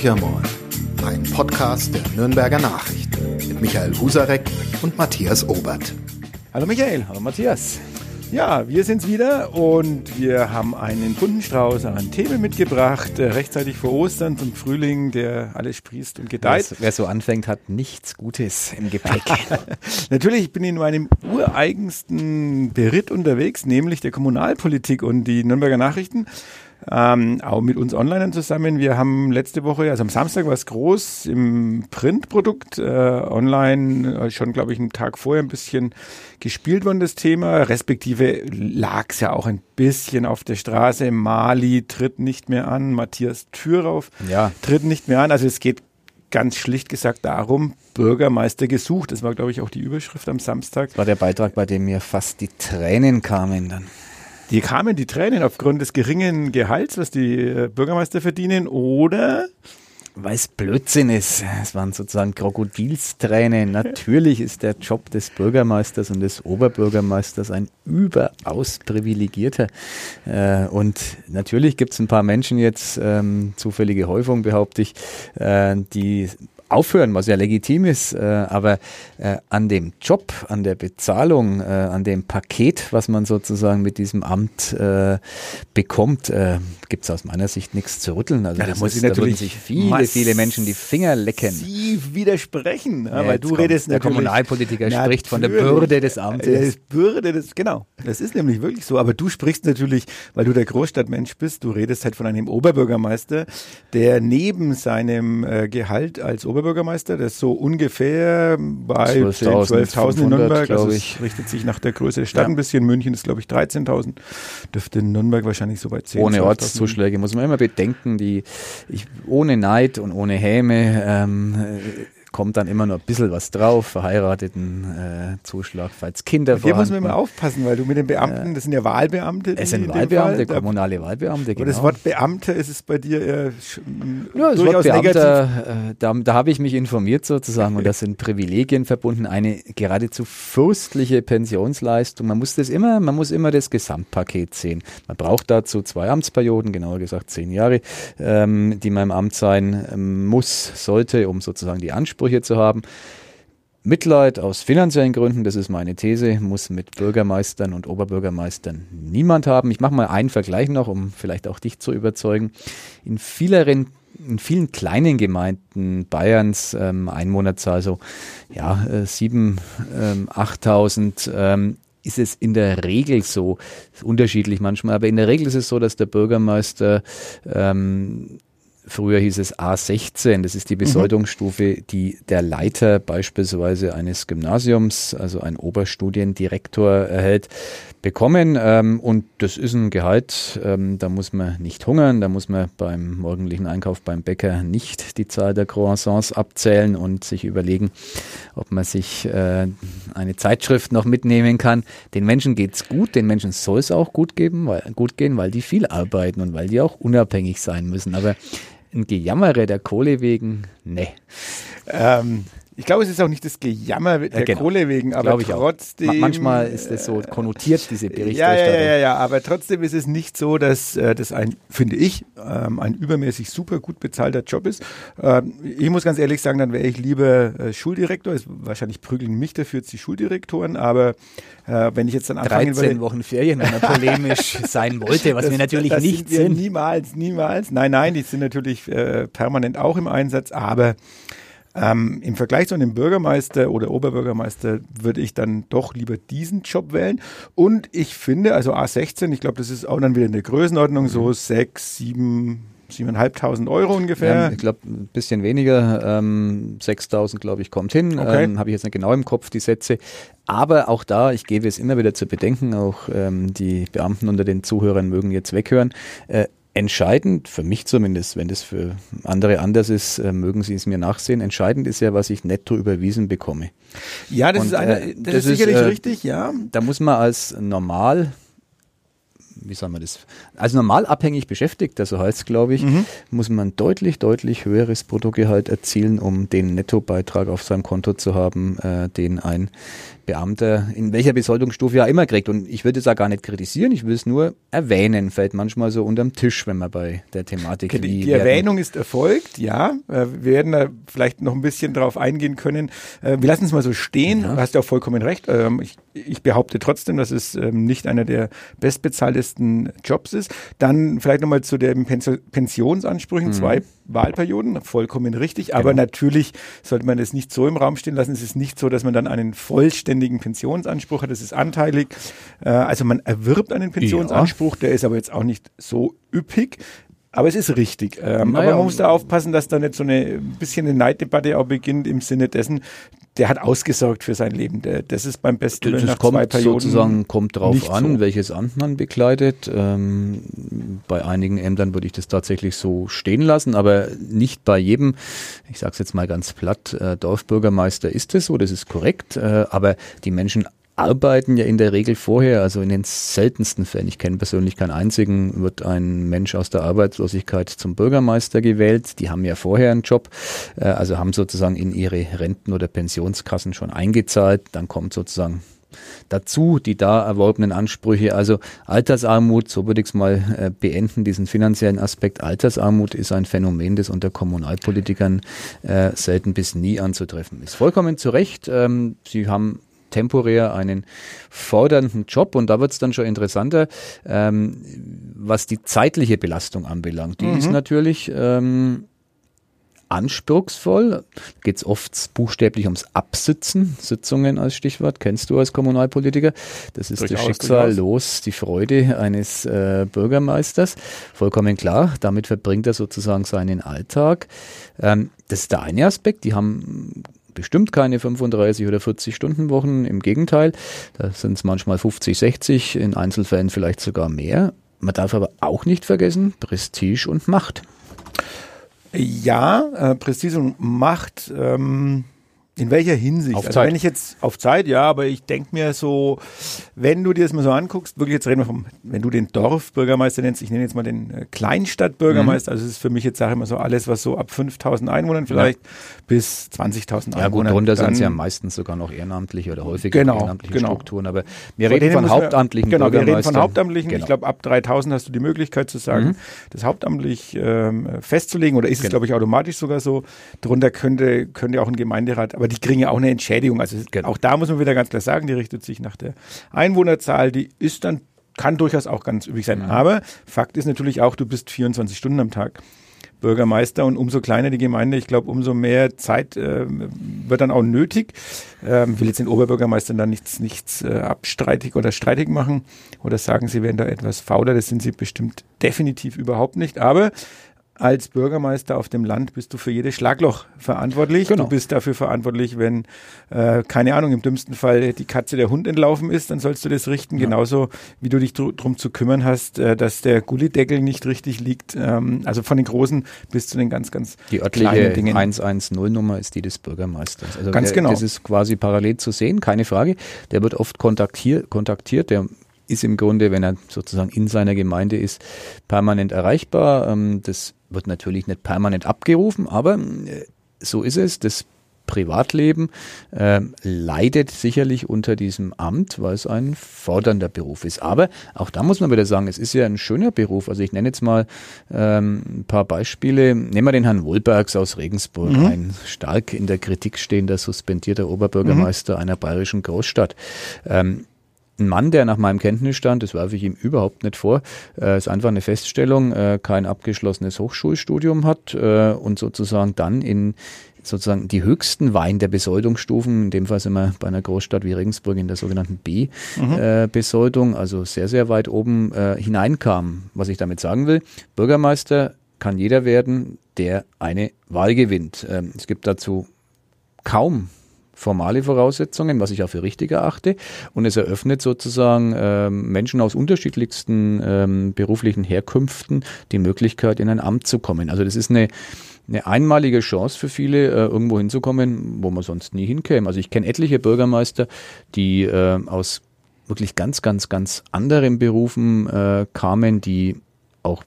Horcher Moll, ein Podcast der Nürnberger Nachrichten mit Michael Husarek und Matthias Obert. Hallo Michael, hallo Matthias. Ja, wir sind's wieder und wir haben einen bunten Strauß an Themen mitgebracht, äh, rechtzeitig vor Ostern zum Frühling, der alles sprießt und gedeiht. Wer so anfängt, hat nichts Gutes im Gepäck. Natürlich bin ich in meinem ureigensten Beritt unterwegs, nämlich der Kommunalpolitik und die Nürnberger Nachrichten ähm, auch mit uns online zusammen. Wir haben letzte Woche, also am Samstag war es groß im Printprodukt, äh, online äh, schon, glaube ich, einen Tag vorher ein bisschen gespielt worden, das Thema, respektive lag es ja auch ein bisschen auf der Straße. Mali tritt nicht mehr an, Matthias Thürauf ja. tritt nicht mehr an. Also es geht ganz schlicht gesagt darum, Bürgermeister gesucht. Das war, glaube ich, auch die Überschrift am Samstag. Das war der Beitrag, bei dem mir fast die Tränen kamen dann. Die kamen die Tränen aufgrund des geringen Gehalts, was die äh, Bürgermeister verdienen, oder? Weil es Blödsinn ist. Es waren sozusagen Krokodilstränen. Natürlich ist der Job des Bürgermeisters und des Oberbürgermeisters ein überaus privilegierter. Äh, und natürlich gibt es ein paar Menschen jetzt, ähm, zufällige Häufung behaupte ich, äh, die aufhören, was ja legitim ist, äh, aber äh, an dem Job, an der Bezahlung, äh, an dem Paket, was man sozusagen mit diesem Amt äh, bekommt, äh, gibt es aus meiner Sicht nichts zu rütteln. Also ja, da muss ist, ich natürlich sich viele, viele Menschen die Finger lecken. Sie widersprechen, ja, weil du redest der natürlich. Der Kommunalpolitiker spricht von der Bürde des Amtes. Bürde des, genau. Das ist nämlich wirklich so. Aber du sprichst natürlich, weil du der Großstadtmensch bist, du redest halt von einem Oberbürgermeister, der neben seinem äh, Gehalt als Oberbürgermeister ist so ungefähr bei 12.000 12 in Nürnberg. Also es richtet sich nach der Größe der Stadt ja. ein bisschen. München ist, glaube ich, 13.000. Dürfte in Nürnberg wahrscheinlich so bei 10. Ohne Ortszuschläge muss man immer bedenken, die ich, ohne Neid und ohne Häme ähm, kommt dann immer nur ein bisschen was drauf, verheirateten äh, Zuschlag, falls Kinder Hier muss man immer aufpassen, weil du mit den Beamten, das sind ja Wahlbeamte. Es sind Wahlbeamte, kommunale Wahlbeamte, genau. Und das Wort Beamte ist es bei dir eher ja, das Wort Beamter, äh, da, da habe ich mich informiert sozusagen und da sind Privilegien verbunden, eine geradezu fürstliche Pensionsleistung. Man muss das immer, man muss immer das Gesamtpaket sehen. Man braucht dazu zwei Amtsperioden, genauer gesagt zehn Jahre, ähm, die man im Amt sein ähm, muss, sollte, um sozusagen die Ansprüche Ansprüche zu haben. Mitleid aus finanziellen Gründen, das ist meine These, muss mit Bürgermeistern und Oberbürgermeistern niemand haben. Ich mache mal einen Vergleich noch, um vielleicht auch dich zu überzeugen. In vieleren in vielen kleinen Gemeinden Bayerns, ähm, Einwohnerzahl so, ja, äh, 7.000, ähm, 8.000, ähm, ist es in der Regel so, unterschiedlich manchmal, aber in der Regel ist es so, dass der Bürgermeister ähm, Früher hieß es A16, das ist die mhm. Besoldungsstufe, die der Leiter beispielsweise eines Gymnasiums, also ein Oberstudiendirektor erhält, bekommen. Ähm, und das ist ein Gehalt, ähm, da muss man nicht hungern, da muss man beim morgendlichen Einkauf beim Bäcker nicht die Zahl der Croissants abzählen und sich überlegen, ob man sich äh, eine Zeitschrift noch mitnehmen kann. Den Menschen geht's gut, den Menschen soll es auch gut, geben, weil, gut gehen, weil die viel arbeiten und weil die auch unabhängig sein müssen. Aber ein Gejammere der Kohle wegen, ne. Ähm, ich glaube, es ist auch nicht das Gejammer der ja, genau. Kohle wegen, aber trotzdem. Manchmal ist es so konnotiert, diese Berichterstattung. Ja, ja, ja, ja, aber trotzdem ist es nicht so, dass äh, das ein, finde ich, ähm, ein übermäßig super gut bezahlter Job ist. Ähm, ich muss ganz ehrlich sagen, dann wäre ich lieber äh, Schuldirektor. Ist, wahrscheinlich prügeln mich dafür jetzt die Schuldirektoren, aber äh, wenn ich jetzt dann anfangen 13 würde, Wochen Ferien, wenn man polemisch sein wollte, was das, wir natürlich das nicht sind. Niemals, niemals. Nein, nein, die sind natürlich permanent auch im Einsatz, aber ähm, Im Vergleich zu einem Bürgermeister oder Oberbürgermeister würde ich dann doch lieber diesen Job wählen. Und ich finde, also A16, ich glaube, das ist auch dann wieder in der Größenordnung, so mhm. sechs, sieben, 7.500 Euro ungefähr. Ja, ich glaube, ein bisschen weniger. Ähm, 6.000, glaube ich, kommt hin. Okay. Ähm, Habe ich jetzt nicht genau im Kopf, die Sätze. Aber auch da, ich gebe es immer wieder zu bedenken, auch ähm, die Beamten unter den Zuhörern mögen jetzt weghören. Äh, Entscheidend, für mich zumindest, wenn das für andere anders ist, äh, mögen Sie es mir nachsehen. Entscheidend ist ja, was ich netto überwiesen bekomme. Ja, das Und, ist, eine, äh, das, das ist sicherlich äh, richtig, ja. Da muss man als normal wie soll man das, als normal abhängig Beschäftigter, so heißt es, glaube ich, mhm. muss man deutlich, deutlich höheres Bruttogehalt erzielen, um den Nettobeitrag auf seinem Konto zu haben, äh, den ein Beamter in welcher Besoldungsstufe ja immer kriegt. Und ich würde es auch gar nicht kritisieren, ich will es nur erwähnen, fällt manchmal so unterm Tisch, wenn man bei der Thematik okay, Die, die Erwähnung ist erfolgt, ja. Äh, wir werden da vielleicht noch ein bisschen drauf eingehen können. Äh, wir lassen es mal so stehen. Ja. Du hast ja auch vollkommen recht. Ähm, ich, ich behaupte trotzdem, dass es ähm, nicht einer der bestbezahltesten Jobs ist. Dann vielleicht nochmal zu den Pensionsansprüchen. Mhm. Zwei Wahlperioden, vollkommen richtig. Aber genau. natürlich sollte man es nicht so im Raum stehen lassen. Es ist nicht so, dass man dann einen vollständigen Pensionsanspruch hat. Das ist anteilig. Äh, also man erwirbt einen Pensionsanspruch, ja. der ist aber jetzt auch nicht so üppig. Aber es ist richtig. Ähm, naja, aber man muss da aufpassen, dass da nicht so eine ein bisschen eine Neiddebatte auch beginnt im Sinne dessen, der hat ausgesorgt für sein Leben. Der, das ist beim besten das nach kommt zwei Perioden sozusagen kommt drauf an, so. welches Amt man bekleidet. Ähm, bei einigen Ämtern würde ich das tatsächlich so stehen lassen, aber nicht bei jedem. Ich sage es jetzt mal ganz platt: äh, Dorfbürgermeister ist es so, das ist korrekt. Äh, aber die Menschen arbeiten ja in der Regel vorher, also in den seltensten Fällen, ich kenne persönlich keinen einzigen, wird ein Mensch aus der Arbeitslosigkeit zum Bürgermeister gewählt. Die haben ja vorher einen Job, äh, also haben sozusagen in ihre Renten- oder Pensionskassen schon eingezahlt. Dann kommt sozusagen dazu die da erworbenen Ansprüche. Also Altersarmut, so würde ich es mal äh, beenden, diesen finanziellen Aspekt. Altersarmut ist ein Phänomen, das unter Kommunalpolitikern äh, selten bis nie anzutreffen ist. Vollkommen zu Recht. Ähm, Sie haben temporär einen fordernden Job und da wird es dann schon interessanter, ähm, was die zeitliche Belastung anbelangt. Die mhm. ist natürlich ähm, anspruchsvoll. Geht es oft buchstäblich ums Absitzen, Sitzungen als Stichwort, kennst du als Kommunalpolitiker. Das ist durchaus, das Schicksal durchaus. los, die Freude eines äh, Bürgermeisters. Vollkommen klar, damit verbringt er sozusagen seinen Alltag. Ähm, das ist der eine Aspekt. Die haben bestimmt keine 35 oder 40 Stunden Wochen. Im Gegenteil, da sind es manchmal 50, 60, in Einzelfällen vielleicht sogar mehr. Man darf aber auch nicht vergessen, Prestige und Macht. Ja, äh, Prestige und Macht. Ähm in welcher Hinsicht? Auf also Zeit. wenn ich jetzt auf Zeit, ja, aber ich denke mir so, wenn du dir das mal so anguckst, wirklich jetzt reden wir vom, wenn du den Dorfbürgermeister nennst, ich nenne jetzt mal den äh, Kleinstadtbürgermeister, mhm. also es ist für mich jetzt sage ich mal so alles, was so ab 5000 Einwohnern vielleicht ja. bis 20.000 ja, Einwohner. Ja gut, darunter sind es ja meistens sogar noch ehrenamtliche oder häufig genau, ehrenamtliche genau. Strukturen, aber wir reden von hauptamtlichen wir, Genau, wir reden von hauptamtlichen, genau. ich glaube ab 3000 hast du die Möglichkeit zu sagen, mhm. das hauptamtlich ähm, festzulegen oder ist genau. es glaube ich automatisch sogar so, darunter könnte, könnte auch ein Gemeinderat, aber die kriegen ja auch eine Entschädigung. Also genau. auch da muss man wieder ganz klar sagen, die richtet sich nach der Einwohnerzahl, die ist dann, kann durchaus auch ganz üblich sein. Mhm. Aber Fakt ist natürlich auch, du bist 24 Stunden am Tag. Bürgermeister und umso kleiner die Gemeinde, ich glaube, umso mehr Zeit äh, wird dann auch nötig. Ähm, will jetzt den Oberbürgermeistern da nichts, nichts äh, abstreitig oder streitig machen oder sagen, sie wären da etwas fauler. Das sind sie bestimmt definitiv überhaupt nicht. Aber als Bürgermeister auf dem Land bist du für jedes Schlagloch verantwortlich. Genau. Du bist dafür verantwortlich, wenn, äh, keine Ahnung, im dümmsten Fall die Katze der Hund entlaufen ist, dann sollst du das richten. Ja. Genauso wie du dich drum zu kümmern hast, äh, dass der Gullideckel nicht richtig liegt. Ähm, also von den großen bis zu den ganz, ganz die örtliche Dingen. 110-Nummer ist die des Bürgermeisters. Also ganz der, genau. Das ist quasi parallel zu sehen, keine Frage. Der wird oft kontaktiert, kontaktiert der ist im Grunde, wenn er sozusagen in seiner Gemeinde ist, permanent erreichbar. Ähm, das wird natürlich nicht permanent abgerufen, aber äh, so ist es. Das Privatleben äh, leidet sicherlich unter diesem Amt, weil es ein fordernder Beruf ist. Aber auch da muss man wieder sagen, es ist ja ein schöner Beruf. Also ich nenne jetzt mal ähm, ein paar Beispiele. Nehmen wir den Herrn Wohlbergs aus Regensburg, mhm. ein stark in der Kritik stehender, suspendierter Oberbürgermeister mhm. einer bayerischen Großstadt. Ähm, ein Mann, der nach meinem Kenntnisstand, das werfe ich ihm überhaupt nicht vor, äh, ist einfach eine Feststellung, äh, kein abgeschlossenes Hochschulstudium hat äh, und sozusagen dann in sozusagen die höchsten Wein der Besoldungsstufen, in dem Fall sind wir bei einer Großstadt wie Regensburg in der sogenannten B-Besoldung, mhm. äh, also sehr, sehr weit oben äh, hineinkam. Was ich damit sagen will, Bürgermeister kann jeder werden, der eine Wahl gewinnt. Ähm, es gibt dazu kaum formale Voraussetzungen, was ich auch für richtig erachte. Und es eröffnet sozusagen ähm, Menschen aus unterschiedlichsten ähm, beruflichen Herkünften die Möglichkeit, in ein Amt zu kommen. Also das ist eine eine einmalige Chance für viele, äh, irgendwo hinzukommen, wo man sonst nie hinkäme. Also ich kenne etliche Bürgermeister, die äh, aus wirklich ganz, ganz, ganz anderen Berufen äh, kamen, die auch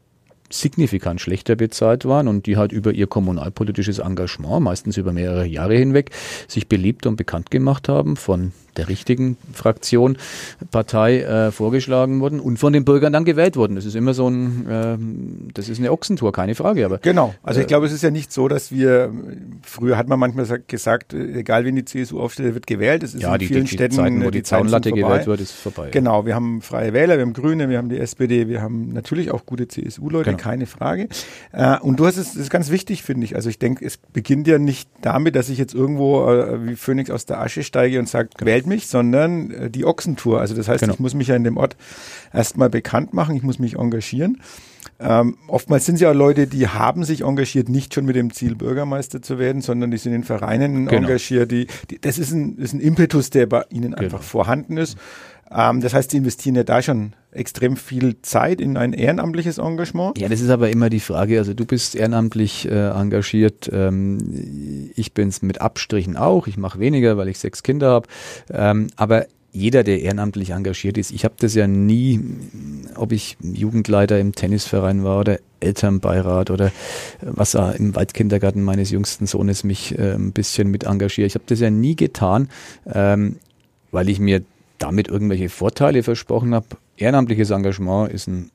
signifikant schlechter bezahlt waren und die halt über ihr kommunalpolitisches Engagement, meistens über mehrere Jahre hinweg, sich beliebt und bekannt gemacht haben von der richtigen Fraktion, Partei äh, vorgeschlagen wurden und von den Bürgern dann gewählt wurden. Das ist immer so ein, äh, das ist eine Ochsentour, keine Frage. Aber genau. Also ich äh, glaube, es ist ja nicht so, dass wir früher hat man manchmal gesagt, egal wen die CSU aufstellt, wird gewählt. Es ist ja, in die, vielen die, Städten, Zeiten, wo die, die Zaunlatte gewählt wird, ist vorbei. Genau. Wir haben Freie Wähler, wir haben Grüne, wir haben die SPD, wir haben natürlich auch gute CSU-Leute, genau. keine Frage. Äh, und du hast es, das ist ganz wichtig, finde ich. Also ich denke, es beginnt ja nicht damit, dass ich jetzt irgendwo äh, wie Phoenix aus der Asche steige und sage, genau. wählt mich, sondern äh, die Ochsentour. Also das heißt, genau. ich muss mich ja in dem Ort erstmal bekannt machen, ich muss mich engagieren. Ähm, oftmals sind es ja auch Leute, die haben sich engagiert, nicht schon mit dem Ziel, Bürgermeister zu werden, sondern die sind in Vereinen genau. engagiert. Die, die, das ist ein, ist ein Impetus, der bei ihnen genau. einfach vorhanden ist. Ähm, das heißt, sie investieren ja da schon extrem viel Zeit in ein ehrenamtliches Engagement. Ja, das ist aber immer die Frage. Also du bist ehrenamtlich äh, engagiert. Ähm, ich bin es mit Abstrichen auch. Ich mache weniger, weil ich sechs Kinder habe. Ähm, aber jeder, der ehrenamtlich engagiert ist, ich habe das ja nie, ob ich Jugendleiter im Tennisverein war oder Elternbeirat oder was im Waldkindergarten meines jüngsten Sohnes mich äh, ein bisschen mit engagiert. Ich habe das ja nie getan, ähm, weil ich mir damit irgendwelche Vorteile versprochen habe. Ehrenamtliches Engagement ist ein,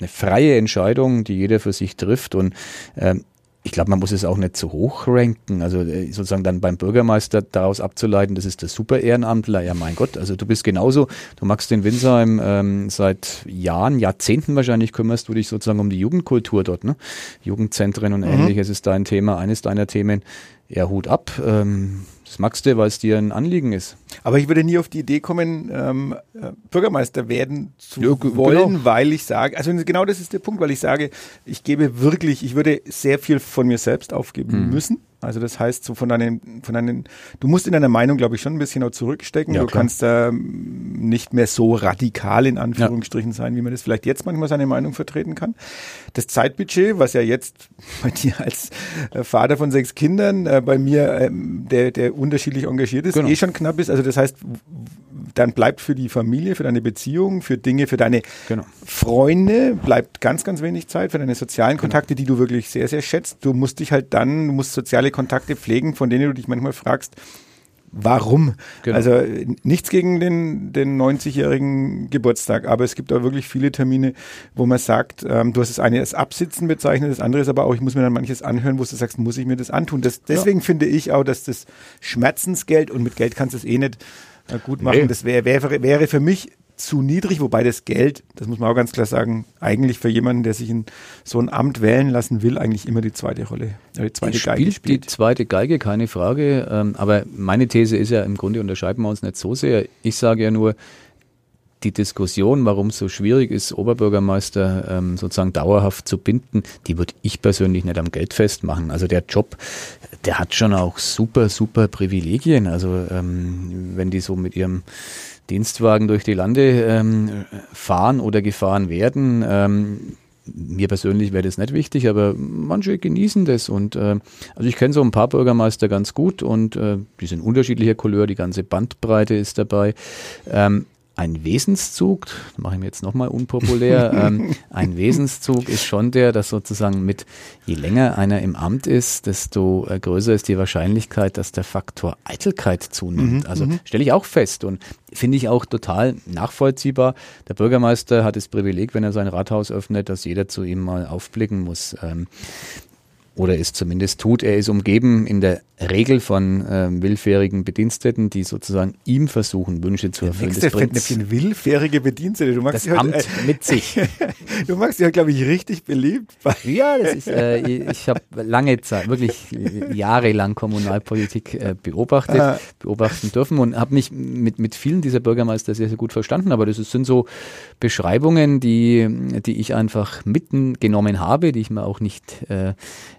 eine freie Entscheidung, die jeder für sich trifft und ähm, ich glaube, man muss es auch nicht zu hoch ranken. Also äh, sozusagen dann beim Bürgermeister daraus abzuleiten, das ist der super Ehrenamtler. Ja, mein Gott, also du bist genauso, du magst den Winsheim ähm, seit Jahren, Jahrzehnten wahrscheinlich kümmerst du dich sozusagen um die Jugendkultur dort, ne? Jugendzentren und mhm. ähnliches ist dein Thema, eines deiner Themen. Ja, Hut ab. Ähm, das magst du, weil es dir ein Anliegen ist. Aber ich würde nie auf die Idee kommen, ähm, äh, Bürgermeister werden zu ja, wollen, genau. weil ich sage, also genau das ist der Punkt, weil ich sage, ich gebe wirklich, ich würde sehr viel von mir selbst aufgeben mhm. müssen. Also das heißt, so von deinen, von deinen, du musst in deiner Meinung, glaube ich, schon ein bisschen auch zurückstecken. Ja, du klar. kannst da ähm, nicht mehr so radikal in Anführungsstrichen ja. sein, wie man das vielleicht jetzt manchmal seine Meinung vertreten kann. Das Zeitbudget, was ja jetzt bei dir als äh, Vater von sechs Kindern, äh, bei mir, ähm, der, der unterschiedlich engagiert ist, genau. eh schon knapp ist. Also das heißt, dann bleibt für die Familie, für deine Beziehung, für Dinge, für deine genau. Freunde, bleibt ganz, ganz wenig Zeit für deine sozialen genau. Kontakte, genau. die du wirklich sehr, sehr schätzt. Du musst dich halt dann, du musst soziale Kontakte pflegen, von denen du dich manchmal fragst, warum? Genau. Also nichts gegen den, den 90-jährigen Geburtstag, aber es gibt auch wirklich viele Termine, wo man sagt, ähm, du hast das eine als Absitzen bezeichnet, das andere ist aber auch, ich muss mir dann manches anhören, wo du sagst, muss ich mir das antun? Das, deswegen ja. finde ich auch, dass das Schmerzensgeld, und mit Geld kannst du es eh nicht gut machen. Nee. Das wäre wäre wäre für mich zu niedrig, wobei das Geld, das muss man auch ganz klar sagen, eigentlich für jemanden, der sich in so ein Amt wählen lassen will, eigentlich immer die zweite Rolle, äh, die zweite ich Geige spielt. Die zweite Geige, keine Frage. Ähm, aber meine These ist ja, im Grunde unterscheiden wir uns nicht so sehr. Ich sage ja nur, die Diskussion, warum es so schwierig ist, Oberbürgermeister ähm, sozusagen dauerhaft zu binden, die würde ich persönlich nicht am Geld festmachen. Also der Job, der hat schon auch super, super Privilegien. Also ähm, wenn die so mit ihrem Dienstwagen durch die Lande ähm, fahren oder gefahren werden, ähm, mir persönlich wäre das nicht wichtig, aber manche genießen das. Und äh, also ich kenne so ein paar Bürgermeister ganz gut und äh, die sind unterschiedlicher Couleur, die ganze Bandbreite ist dabei. Ähm, ein Wesenszug, mache ich mir jetzt nochmal unpopulär, ähm, ein Wesenszug ist schon der, dass sozusagen mit, je länger einer im Amt ist, desto äh, größer ist die Wahrscheinlichkeit, dass der Faktor Eitelkeit zunimmt. Mhm, also mhm. stelle ich auch fest und finde ich auch total nachvollziehbar. Der Bürgermeister hat das Privileg, wenn er sein Rathaus öffnet, dass jeder zu ihm mal aufblicken muss. Ähm, oder es zumindest tut. Er ist umgeben in der Regel von ähm, willfährigen Bediensteten, die sozusagen ihm versuchen, Wünsche zu erfüllen. Nächste Fettnäpfchen, willfährige Bedienstete. Du magst das Amt halt, äh, mit sich. du magst ja, glaube ich, richtig beliebt. ja, das ist, äh, ich habe lange Zeit, wirklich jahrelang Kommunalpolitik äh, beobachtet, ah. beobachten dürfen und habe mich mit, mit vielen dieser Bürgermeister sehr, sehr gut verstanden. Aber das sind so Beschreibungen, die, die ich einfach mitgenommen habe, die ich mir auch nicht äh,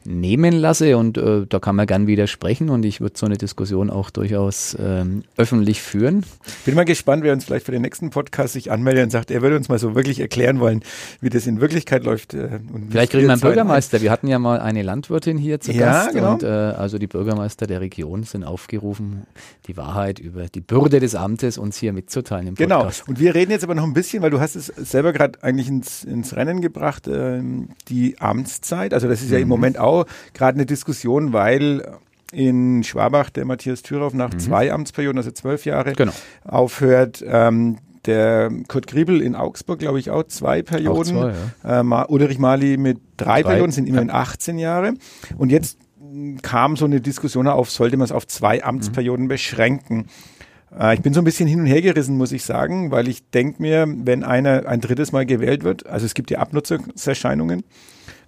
nehmen lasse und äh, da kann man gern widersprechen und ich würde so eine Diskussion auch durchaus ähm, öffentlich führen. Bin mal gespannt, wer uns vielleicht für den nächsten Podcast sich anmeldet und sagt, er würde uns mal so wirklich erklären wollen, wie das in Wirklichkeit läuft. Äh, vielleicht kriegen wir einen Bürgermeister. Wir hatten ja mal eine Landwirtin hier zu ja, Gast genau. und äh, also die Bürgermeister der Region sind aufgerufen, die Wahrheit über die Bürde des Amtes uns hier mitzuteilen im genau. Podcast. Genau. Und wir reden jetzt aber noch ein bisschen, weil du hast es selber gerade eigentlich ins, ins Rennen gebracht, äh, die Amtszeit. Also das ist ja mhm. im Moment auch gerade eine Diskussion, weil in Schwabach der Matthias Thürauf nach mhm. zwei Amtsperioden, also zwölf Jahre, genau. aufhört. Ähm, der Kurt Griebel in Augsburg, glaube ich, auch zwei Perioden. Auch zwei, ja. äh, Ulrich Mali mit drei, drei. Perioden, sind immerhin ja. 18 Jahre. Und jetzt kam so eine Diskussion auf, sollte man es auf zwei Amtsperioden mhm. beschränken. Äh, ich bin so ein bisschen hin und her gerissen, muss ich sagen, weil ich denke mir, wenn einer ein drittes Mal gewählt wird, also es gibt ja Abnutzungserscheinungen,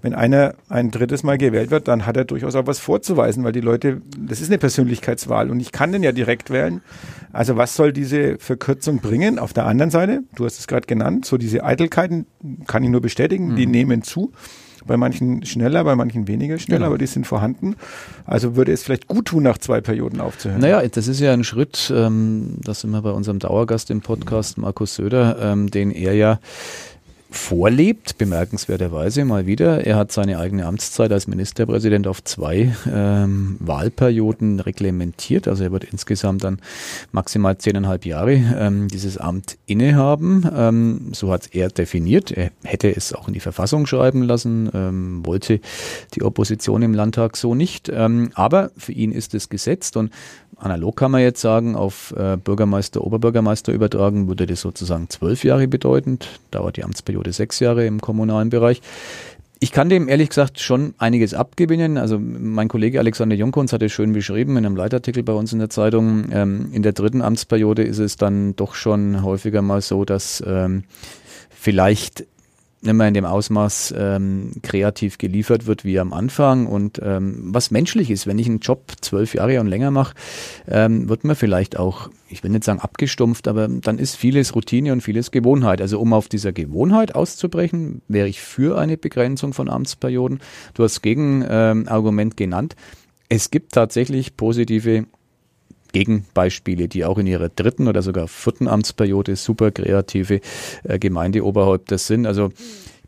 wenn einer ein drittes Mal gewählt wird, dann hat er durchaus auch was vorzuweisen, weil die Leute, das ist eine Persönlichkeitswahl und ich kann den ja direkt wählen. Also was soll diese Verkürzung bringen? Auf der anderen Seite, du hast es gerade genannt, so diese Eitelkeiten kann ich nur bestätigen, mhm. die nehmen zu bei manchen schneller, bei manchen weniger schnell, genau. aber die sind vorhanden. Also würde es vielleicht gut tun, nach zwei Perioden aufzuhören. Naja, das ist ja ein Schritt, ähm, das sind wir bei unserem Dauergast im Podcast, Markus Söder, ähm, den er ja vorlebt, bemerkenswerterweise mal wieder. Er hat seine eigene Amtszeit als Ministerpräsident auf zwei ähm, Wahlperioden reglementiert. Also er wird insgesamt dann maximal zehneinhalb Jahre ähm, dieses Amt innehaben. Ähm, so hat er definiert. Er hätte es auch in die Verfassung schreiben lassen, ähm, wollte die Opposition im Landtag so nicht. Ähm, aber für ihn ist es gesetzt und analog kann man jetzt sagen, auf äh, Bürgermeister, Oberbürgermeister übertragen, würde das sozusagen zwölf Jahre bedeuten. Dauert die Amtsperiode sechs Jahre im kommunalen Bereich. Ich kann dem ehrlich gesagt schon einiges abgewinnen. Also mein Kollege Alexander Junkons hat es schön beschrieben in einem Leitartikel bei uns in der Zeitung. Ähm, in der dritten Amtsperiode ist es dann doch schon häufiger mal so, dass ähm, vielleicht nicht mehr in dem Ausmaß ähm, kreativ geliefert wird wie am Anfang und ähm, was menschlich ist, wenn ich einen Job zwölf Jahre und länger mache, ähm, wird man vielleicht auch, ich will nicht sagen abgestumpft, aber dann ist vieles Routine und vieles Gewohnheit. Also um auf dieser Gewohnheit auszubrechen, wäre ich für eine Begrenzung von Amtsperioden. Du hast Gegenargument genannt. Es gibt tatsächlich positive Gegenbeispiele, die auch in ihrer dritten oder sogar vierten Amtsperiode super kreative äh, Gemeindeoberhäupter sind. Also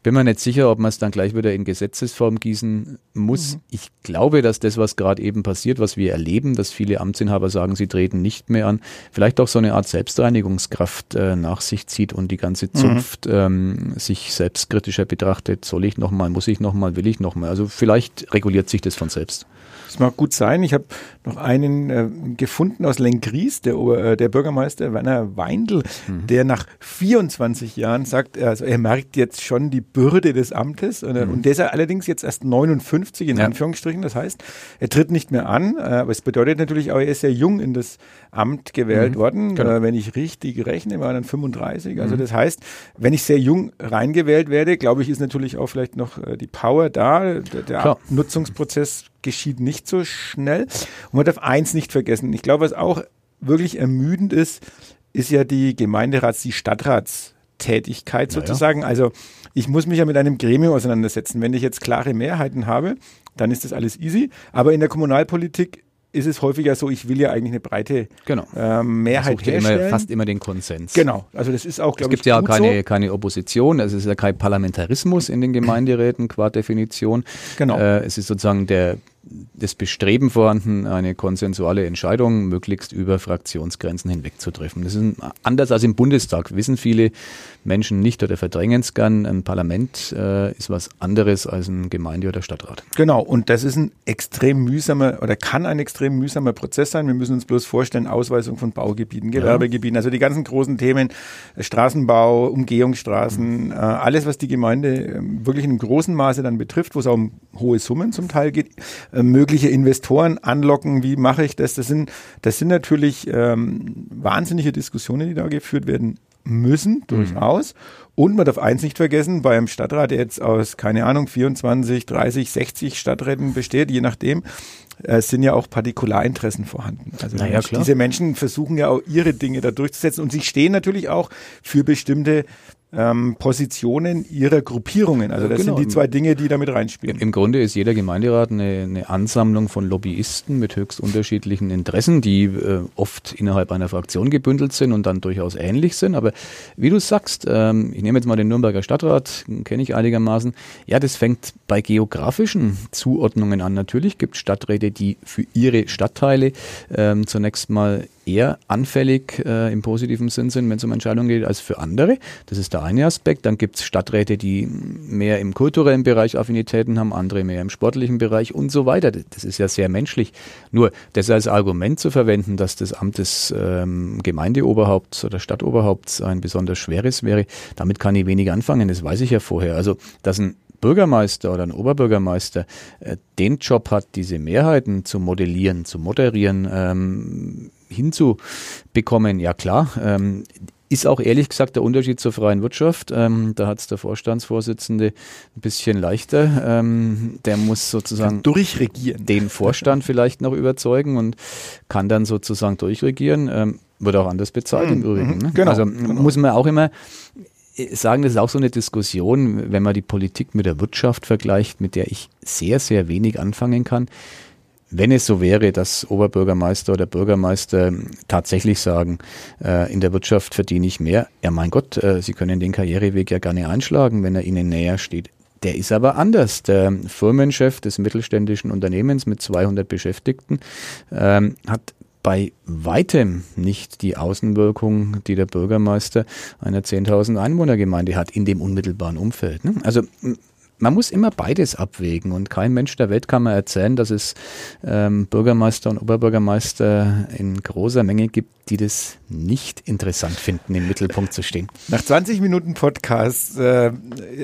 bin mir nicht sicher, ob man es dann gleich wieder in Gesetzesform gießen muss. Mhm. Ich glaube, dass das, was gerade eben passiert, was wir erleben, dass viele Amtsinhaber sagen, sie treten nicht mehr an, vielleicht auch so eine Art Selbstreinigungskraft äh, nach sich zieht und die ganze mhm. Zunft mhm. ähm, sich selbstkritischer betrachtet. Soll ich nochmal, muss ich nochmal, will ich nochmal? Also vielleicht reguliert sich das von selbst. Das mag gut sein. Ich habe noch einen äh, gefunden aus Lenkries, der, äh, der Bürgermeister Werner Weindl, mhm. der nach 24 Jahren sagt, also er merkt jetzt schon die Bürde des Amtes. Und, mhm. und der ist allerdings jetzt erst 59 in ja. Anführungsstrichen. Das heißt, er tritt nicht mehr an. Äh, aber es bedeutet natürlich auch, er ist sehr jung in das Amt gewählt mhm. worden. Genau. Äh, wenn ich richtig rechne, war er dann 35. Also mhm. das heißt, wenn ich sehr jung reingewählt werde, glaube ich, ist natürlich auch vielleicht noch äh, die Power da. Der, der Nutzungsprozess geschieht nicht so schnell. Und man darf eins nicht vergessen. Ich glaube, was auch wirklich ermüdend ist, ist ja die Gemeinderats-, die Stadtratstätigkeit sozusagen. Ja. Also ich muss mich ja mit einem Gremium auseinandersetzen. Wenn ich jetzt klare Mehrheiten habe, dann ist das alles easy. Aber in der Kommunalpolitik ist es häufiger so, ich will ja eigentlich eine breite genau. ähm, Mehrheit ja immer, fast immer den Konsens. Genau, also das ist auch, glaube ich, Es gibt ja keine, so. keine Opposition, es ist ja kein Parlamentarismus in den Gemeinderäten qua Definition. Genau. Äh, es ist sozusagen der das Bestreben vorhanden, eine konsensuale Entscheidung möglichst über Fraktionsgrenzen hinweg zu treffen. Das ist anders als im Bundestag, wissen viele Menschen nicht oder verdrängen es gern. Ein Parlament äh, ist was anderes als ein Gemeinde- oder Stadtrat. Genau, und das ist ein extrem mühsamer oder kann ein extrem mühsamer Prozess sein. Wir müssen uns bloß vorstellen, Ausweisung von Baugebieten, Gewerbegebieten, also die ganzen großen Themen, Straßenbau, Umgehungsstraßen, mhm. äh, alles, was die Gemeinde äh, wirklich in einem großen Maße dann betrifft, wo es auch um hohe Summen zum Teil geht äh, mögliche Investoren anlocken, wie mache ich das? Das sind, das sind natürlich ähm, wahnsinnige Diskussionen, die da geführt werden müssen, durchaus. Mhm. Und man darf eins nicht vergessen, beim Stadtrat, der jetzt aus, keine Ahnung, 24, 30, 60 Stadträten besteht, je nachdem, äh, sind ja auch Partikularinteressen vorhanden. Also naja, diese Menschen versuchen ja auch ihre Dinge da durchzusetzen und sie stehen natürlich auch für bestimmte ähm, Positionen ihrer Gruppierungen. Also das genau. sind die zwei Dinge, die damit reinspielen. Im Grunde ist jeder Gemeinderat eine, eine Ansammlung von Lobbyisten mit höchst unterschiedlichen Interessen, die äh, oft innerhalb einer Fraktion gebündelt sind und dann durchaus ähnlich sind. Aber wie du sagst, ähm, ich nehme jetzt mal den Nürnberger Stadtrat, kenne ich einigermaßen. Ja, das fängt bei geografischen Zuordnungen an. Natürlich gibt es Stadträte, die für ihre Stadtteile ähm, zunächst mal eher anfällig äh, im positiven Sinn sind, wenn es um Entscheidungen geht, als für andere. Das ist der eine Aspekt. Dann gibt es Stadträte, die mehr im kulturellen Bereich Affinitäten haben, andere mehr im sportlichen Bereich und so weiter. Das ist ja sehr menschlich. Nur das als Argument zu verwenden, dass das Amt des ähm, Gemeindeoberhaupts oder Stadtoberhaupts ein besonders schweres wäre, damit kann ich wenig anfangen. Das weiß ich ja vorher. Also, dass ein Bürgermeister oder ein Oberbürgermeister äh, den Job hat, diese Mehrheiten zu modellieren, zu moderieren, ähm, hinzubekommen, ja klar. Ähm, ist auch ehrlich gesagt der Unterschied zur freien Wirtschaft. Ähm, da hat es der Vorstandsvorsitzende ein bisschen leichter. Ähm, der muss sozusagen durchregieren. Den Vorstand vielleicht noch überzeugen und kann dann sozusagen durchregieren. Ähm, wird auch anders bezahlt mhm. im Übrigen. Ne? Genau, also genau. muss man auch immer sagen, das ist auch so eine Diskussion, wenn man die Politik mit der Wirtschaft vergleicht, mit der ich sehr, sehr wenig anfangen kann. Wenn es so wäre, dass Oberbürgermeister oder Bürgermeister tatsächlich sagen, äh, in der Wirtschaft verdiene ich mehr, ja mein Gott, äh, Sie können den Karriereweg ja gerne einschlagen, wenn er Ihnen näher steht. Der ist aber anders. Der Firmenchef des mittelständischen Unternehmens mit 200 Beschäftigten ähm, hat bei weitem nicht die Außenwirkung, die der Bürgermeister einer 10.000 Einwohnergemeinde hat in dem unmittelbaren Umfeld. Ne? Also man muss immer beides abwägen und kein Mensch der Welt kann mir erzählen, dass es ähm, Bürgermeister und Oberbürgermeister in großer Menge gibt, die das nicht interessant finden, im Mittelpunkt zu stehen. Nach 20 Minuten Podcast äh,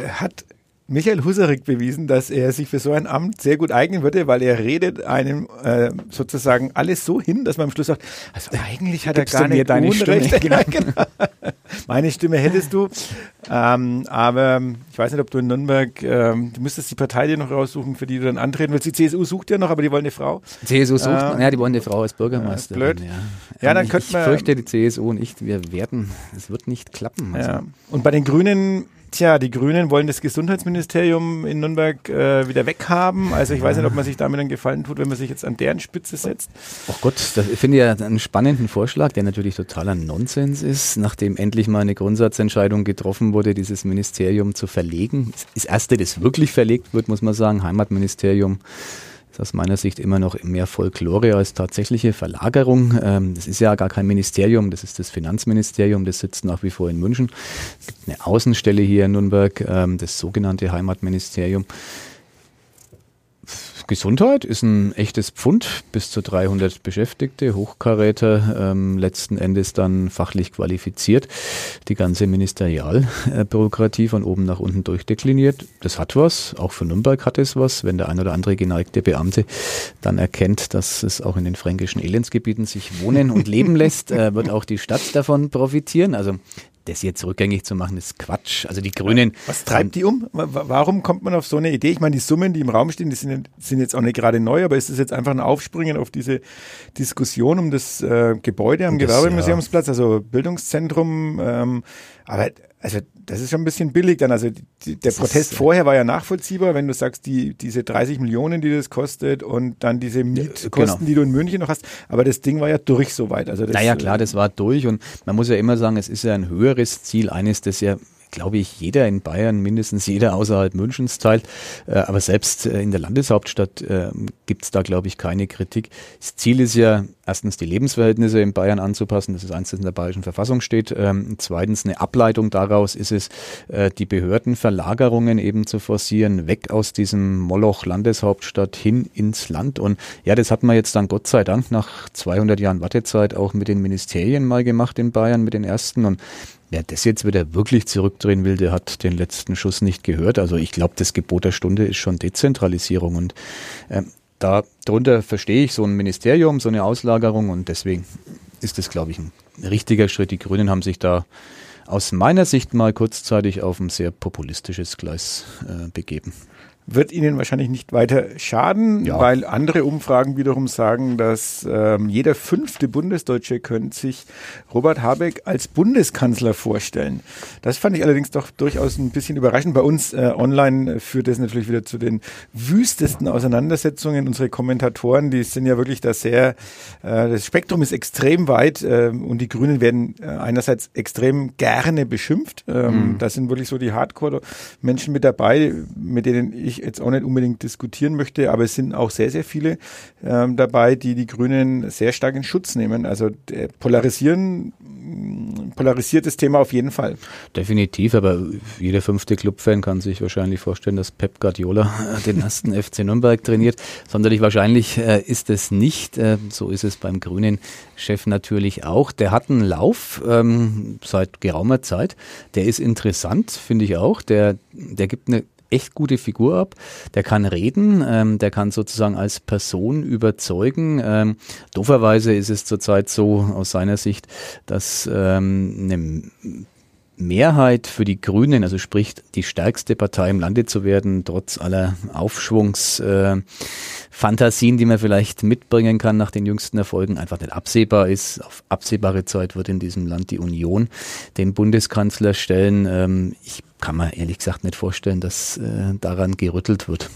hat Michael Husarek bewiesen, dass er sich für so ein Amt sehr gut eignen würde, weil er redet einem äh, sozusagen alles so hin, dass man am Schluss sagt, also eigentlich hat er gar nicht deine Unrecht. Stimme, genau. genau. Meine Stimme hättest du. Ähm, aber ich weiß nicht, ob du in Nürnberg, ähm, du müsstest die Partei dir noch raussuchen, für die du dann antreten willst. Die CSU sucht ja noch, aber die wollen eine Frau. CSU sucht, ähm, ja, die wollen eine Frau als Bürgermeister. blöd. Ja, ja dann könnte man. Ich fürchte, die CSU und ich, wir werden, es wird nicht klappen. Also. Ja. Und bei den Grünen Tja, die Grünen wollen das Gesundheitsministerium in Nürnberg äh, wieder weghaben. Also ich weiß nicht, ob man sich damit einen Gefallen tut, wenn man sich jetzt an deren Spitze setzt. Oh Gott, das finde ich ja einen spannenden Vorschlag, der natürlich totaler Nonsens ist, nachdem endlich mal eine Grundsatzentscheidung getroffen wurde, dieses Ministerium zu verlegen. Das erste, das wirklich verlegt wird, muss man sagen, Heimatministerium ist aus meiner Sicht immer noch mehr Folklore als tatsächliche Verlagerung. Ähm, das ist ja gar kein Ministerium, das ist das Finanzministerium, das sitzt nach wie vor in München. Es gibt eine Außenstelle hier in Nürnberg, ähm, das sogenannte Heimatministerium. Gesundheit ist ein echtes Pfund, bis zu 300 Beschäftigte, Hochkaräter, ähm, letzten Endes dann fachlich qualifiziert. Die ganze Ministerialbürokratie von oben nach unten durchdekliniert. Das hat was, auch für Nürnberg hat es was, wenn der ein oder andere geneigte Beamte dann erkennt, dass es auch in den fränkischen Elendsgebieten sich wohnen und leben lässt, äh, wird auch die Stadt davon profitieren. Also das jetzt rückgängig zu machen, ist Quatsch. Also die Grünen. Was treibt die um? Warum kommt man auf so eine Idee? Ich meine, die Summen, die im Raum stehen, die sind, sind jetzt auch nicht gerade neu, aber ist das jetzt einfach ein Aufspringen auf diese Diskussion um das äh, Gebäude am Gewerbemuseumsplatz, also Bildungszentrum? Ähm, aber also das ist schon ein bisschen billig dann. Also die, der das Protest ist, vorher war ja nachvollziehbar, wenn du sagst, die, diese 30 Millionen, die das kostet und dann diese Mietkosten, genau. die du in München noch hast. Aber das Ding war ja durch soweit. Also das, naja, klar, das war durch und man muss ja immer sagen, es ist ja ein höheres Ziel, eines, das ja glaube ich, jeder in Bayern, mindestens jeder außerhalb Münchens teilt. Äh, aber selbst äh, in der Landeshauptstadt äh, gibt es da, glaube ich, keine Kritik. Das Ziel ist ja, erstens die Lebensverhältnisse in Bayern anzupassen, das ist eins, das in der bayerischen Verfassung steht. Ähm, zweitens eine Ableitung daraus ist es, äh, die Behördenverlagerungen eben zu forcieren, weg aus diesem Moloch Landeshauptstadt hin ins Land. Und ja, das hat man jetzt dann Gott sei Dank nach 200 Jahren Wartezeit auch mit den Ministerien mal gemacht in Bayern, mit den ersten. Und Wer das jetzt wieder wirklich zurückdrehen will, der hat den letzten Schuss nicht gehört. Also ich glaube, das Gebot der Stunde ist schon Dezentralisierung und äh, darunter verstehe ich so ein Ministerium, so eine Auslagerung und deswegen ist das, glaube ich, ein richtiger Schritt. Die Grünen haben sich da aus meiner Sicht mal kurzzeitig auf ein sehr populistisches Gleis äh, begeben. Wird ihnen wahrscheinlich nicht weiter schaden, ja. weil andere Umfragen wiederum sagen, dass ähm, jeder fünfte Bundesdeutsche könnte sich Robert Habeck als Bundeskanzler vorstellen. Das fand ich allerdings doch durchaus ein bisschen überraschend. Bei uns äh, online führt das natürlich wieder zu den wüstesten Auseinandersetzungen. Unsere Kommentatoren, die sind ja wirklich da sehr, äh, das Spektrum ist extrem weit äh, und die Grünen werden äh, einerseits extrem gerne beschimpft. Ähm, mhm. Da sind wirklich so die Hardcore-Menschen mit dabei, mit denen ich ich jetzt auch nicht unbedingt diskutieren möchte, aber es sind auch sehr, sehr viele ähm, dabei, die die Grünen sehr stark in Schutz nehmen. Also äh, polarisieren, polarisiertes Thema auf jeden Fall. Definitiv, aber jeder fünfte Clubfan kann sich wahrscheinlich vorstellen, dass Pep Guardiola den ersten FC Nürnberg trainiert. Sonderlich wahrscheinlich äh, ist es nicht. Äh, so ist es beim grünen Chef natürlich auch. Der hat einen Lauf ähm, seit geraumer Zeit. Der ist interessant, finde ich auch. Der, der gibt eine echt gute Figur ab. Der kann reden, ähm, der kann sozusagen als Person überzeugen. Ähm, dooferweise ist es zurzeit so aus seiner Sicht, dass ähm, eine Mehrheit für die Grünen, also sprich die stärkste Partei im Lande zu werden, trotz aller Aufschwungsfantasien, äh, die man vielleicht mitbringen kann nach den jüngsten Erfolgen, einfach nicht absehbar ist. Auf absehbare Zeit wird in diesem Land die Union den Bundeskanzler stellen. Ähm, ich kann mir ehrlich gesagt nicht vorstellen, dass äh, daran gerüttelt wird.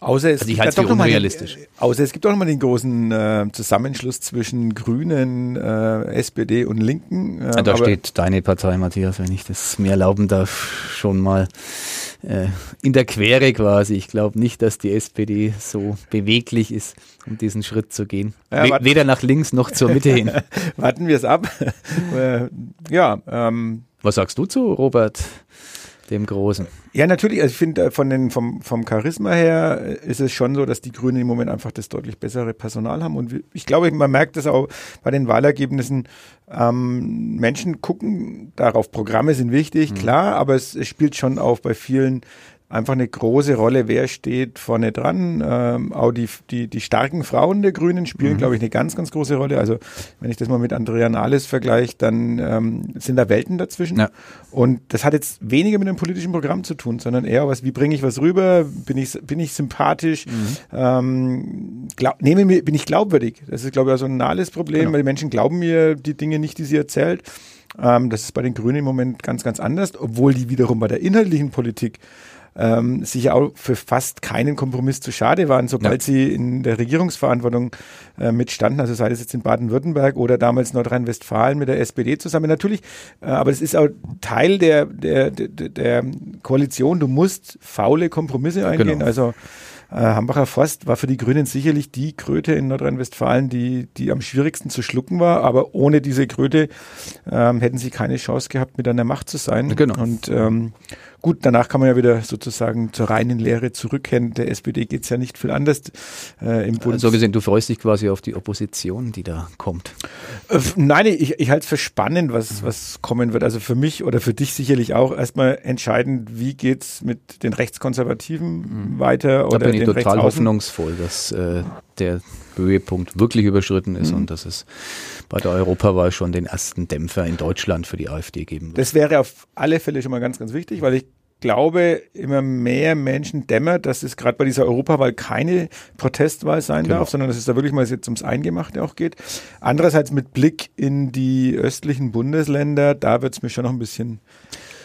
Außer es, also gibt doch noch den, außer es gibt auch nochmal den großen äh, Zusammenschluss zwischen Grünen, äh, SPD und Linken. Äh, da steht deine Partei, Matthias, wenn ich das mir erlauben darf, schon mal äh, in der Quere quasi. Ich glaube nicht, dass die SPD so beweglich ist, um diesen Schritt zu gehen. Ja, weder nach links noch zur Mitte hin. warten wir es ab. Äh, ja. Ähm, Was sagst du zu Robert? Dem Großen. Ja, natürlich. Also ich finde, äh, von den, vom, vom Charisma her äh, ist es schon so, dass die Grünen im Moment einfach das deutlich bessere Personal haben. Und ich glaube, man merkt das auch bei den Wahlergebnissen. Ähm, Menschen gucken darauf. Programme sind wichtig, mhm. klar, aber es, es spielt schon auch bei vielen einfach eine große Rolle, wer steht vorne dran. Ähm, auch die, die, die starken Frauen der Grünen spielen, mhm. glaube ich, eine ganz, ganz große Rolle. Also wenn ich das mal mit Andrea Nahles vergleiche, dann ähm, sind da Welten dazwischen. Ja. Und das hat jetzt weniger mit einem politischen Programm zu tun, sondern eher was, wie bringe ich was rüber? Bin ich, bin ich sympathisch? Mhm. Ähm, glaub, nehme mir, bin ich glaubwürdig? Das ist, glaube ich, auch so ein Nahles Problem, genau. weil die Menschen glauben mir die Dinge nicht, die sie erzählt. Ähm, das ist bei den Grünen im Moment ganz, ganz anders, obwohl die wiederum bei der inhaltlichen Politik ähm, sich auch für fast keinen Kompromiss zu schade waren, sobald ja. sie in der Regierungsverantwortung äh, mitstanden, also sei es jetzt in Baden-Württemberg oder damals Nordrhein-Westfalen mit der SPD zusammen. Natürlich, äh, aber es ist auch Teil der, der, der, der Koalition. Du musst faule Kompromisse eingehen. Genau. Also äh, Hambacher Forst war für die Grünen sicherlich die Kröte in Nordrhein-Westfalen, die, die am schwierigsten zu schlucken war. Aber ohne diese Kröte ähm, hätten sie keine Chance gehabt, mit an der Macht zu sein. Genau. Und ähm, Gut, danach kann man ja wieder sozusagen zur reinen Lehre zurückkehren. Der SPD geht es ja nicht viel anders äh, im Bund. So gesehen, du freust dich quasi auf die Opposition, die da kommt. Äh, nein, ich, ich halte es für spannend, was, mhm. was kommen wird. Also für mich oder für dich sicherlich auch erstmal entscheidend, wie geht es mit den Rechtskonservativen mhm. weiter? Oder da bin ich total hoffnungsvoll, dass äh, der Höhepunkt wirklich überschritten ist mhm. und dass es bei der Europawahl schon den ersten Dämpfer in Deutschland für die AfD geben wird. Das wäre auf alle Fälle schon mal ganz, ganz wichtig, weil ich glaube, immer mehr Menschen dämmert, dass es gerade bei dieser Europawahl keine Protestwahl sein genau. darf, sondern dass es da wirklich mal jetzt ums Eingemachte auch geht. Andererseits mit Blick in die östlichen Bundesländer, da wird es mir schon noch ein bisschen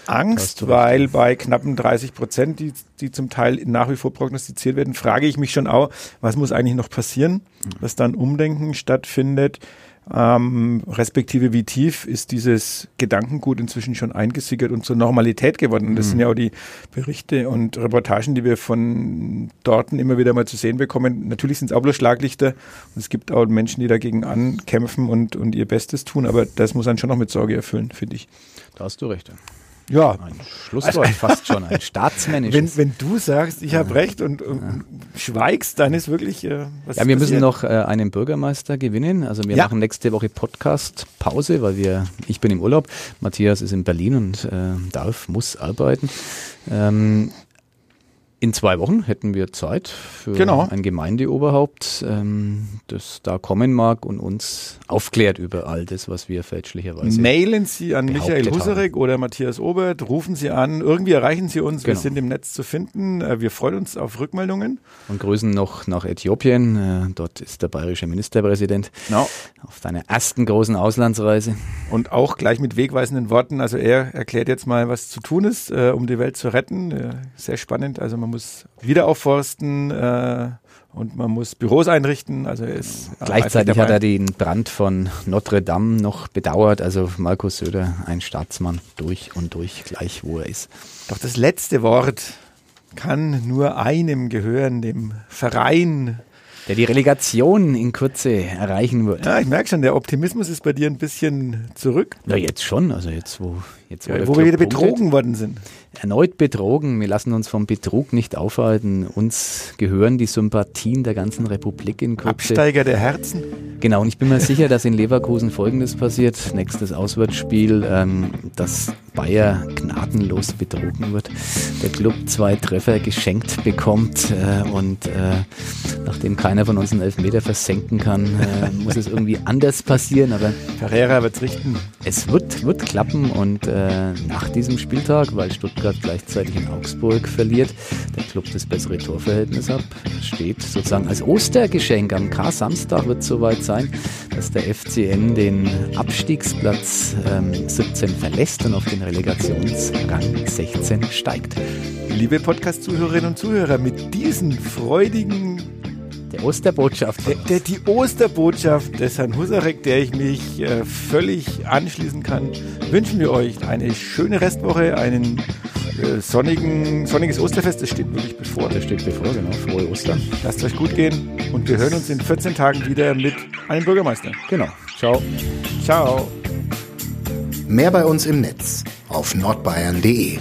Angst, weil bei knappen 30 Prozent, die, die zum Teil nach wie vor prognostiziert werden, frage ich mich schon auch, was muss eigentlich noch passieren, mhm. dass dann Umdenken stattfindet ähm, respektive wie tief ist dieses Gedankengut inzwischen schon eingesickert und zur Normalität geworden. Und das mhm. sind ja auch die Berichte und Reportagen, die wir von dort immer wieder mal zu sehen bekommen. Natürlich sind es auch bloß Schlaglichter und es gibt auch Menschen, die dagegen ankämpfen und, und ihr Bestes tun, aber das muss einen schon noch mit Sorge erfüllen, finde ich. Da hast du recht. Ja. Ein Schlusswort also, fast schon, ein staatsmännisches. Wenn, wenn du sagst, ich habe recht und, und ja. schweigst, dann ist wirklich äh, was Ja, wir müssen noch äh, einen Bürgermeister gewinnen. Also wir ja. machen nächste Woche Podcast-Pause, weil wir, ich bin im Urlaub, Matthias ist in Berlin und äh, darf, muss arbeiten. Ähm, In zwei Wochen hätten wir Zeit für genau. ein Gemeindeoberhaupt, ähm, das da kommen mag und uns aufklärt über all das, was wir fälschlicherweise. Mailen Sie an Michael Husarek oder Matthias Obert, rufen Sie an, irgendwie erreichen Sie uns, genau. wir sind im Netz zu finden. Äh, wir freuen uns auf Rückmeldungen. Und grüßen noch nach Äthiopien. Äh, dort ist der bayerische Ministerpräsident genau. auf seiner ersten großen Auslandsreise. Und auch gleich mit wegweisenden Worten. Also er erklärt jetzt mal, was zu tun ist, äh, um die Welt zu retten. Sehr spannend. Also man muss wieder aufforsten äh, und man muss Büros einrichten. Also ist Gleichzeitig hat er den Brand von Notre Dame noch bedauert. Also Markus Söder, ein Staatsmann durch und durch, gleich wo er ist. Doch das letzte Wort kann nur einem gehören, dem Verein der die Relegation in Kürze erreichen wird. Ja, ich merke schon, der Optimismus ist bei dir ein bisschen zurück. Ja, jetzt schon. Also jetzt, wo, jetzt, wo, ja, wo wir wieder betrogen worden sind. Erneut betrogen. Wir lassen uns vom Betrug nicht aufhalten. Uns gehören die Sympathien der ganzen Republik in Kürze. Absteiger der Herzen. Genau, und ich bin mir sicher, dass in Leverkusen Folgendes passiert. Nächstes Auswärtsspiel, ähm, dass Bayer gnadenlos betrogen wird. Der Club zwei Treffer geschenkt bekommt äh, und äh, nachdem keiner von uns einen Elfmeter versenken kann, äh, muss es irgendwie anders passieren. Aber Carrera wird richten. Es wird, wird klappen und äh, nach diesem Spieltag, weil Stuttgart gleichzeitig in Augsburg verliert, der Club das bessere Torverhältnis hat, steht sozusagen als Ostergeschenk am K-Samstag wird es soweit sein, dass der FCN den Abstiegsplatz ähm, 17 verlässt und auf den Relegationsrang 16 steigt. Liebe Podcast-Zuhörerinnen und Zuhörer, mit diesen freudigen der Osterbotschaft. Der, der, die Osterbotschaft des Herrn Husarek, der ich mich äh, völlig anschließen kann, wünschen wir euch eine schöne Restwoche, einen äh, sonnigen, sonniges Osterfest. Das steht wirklich bevor. Das steht bevor, genau. Frohe Ostern. Lasst euch gut gehen und wir hören uns in 14 Tagen wieder mit einem Bürgermeister. Genau. Ciao. Ciao. Mehr bei uns im Netz auf nordbayern.de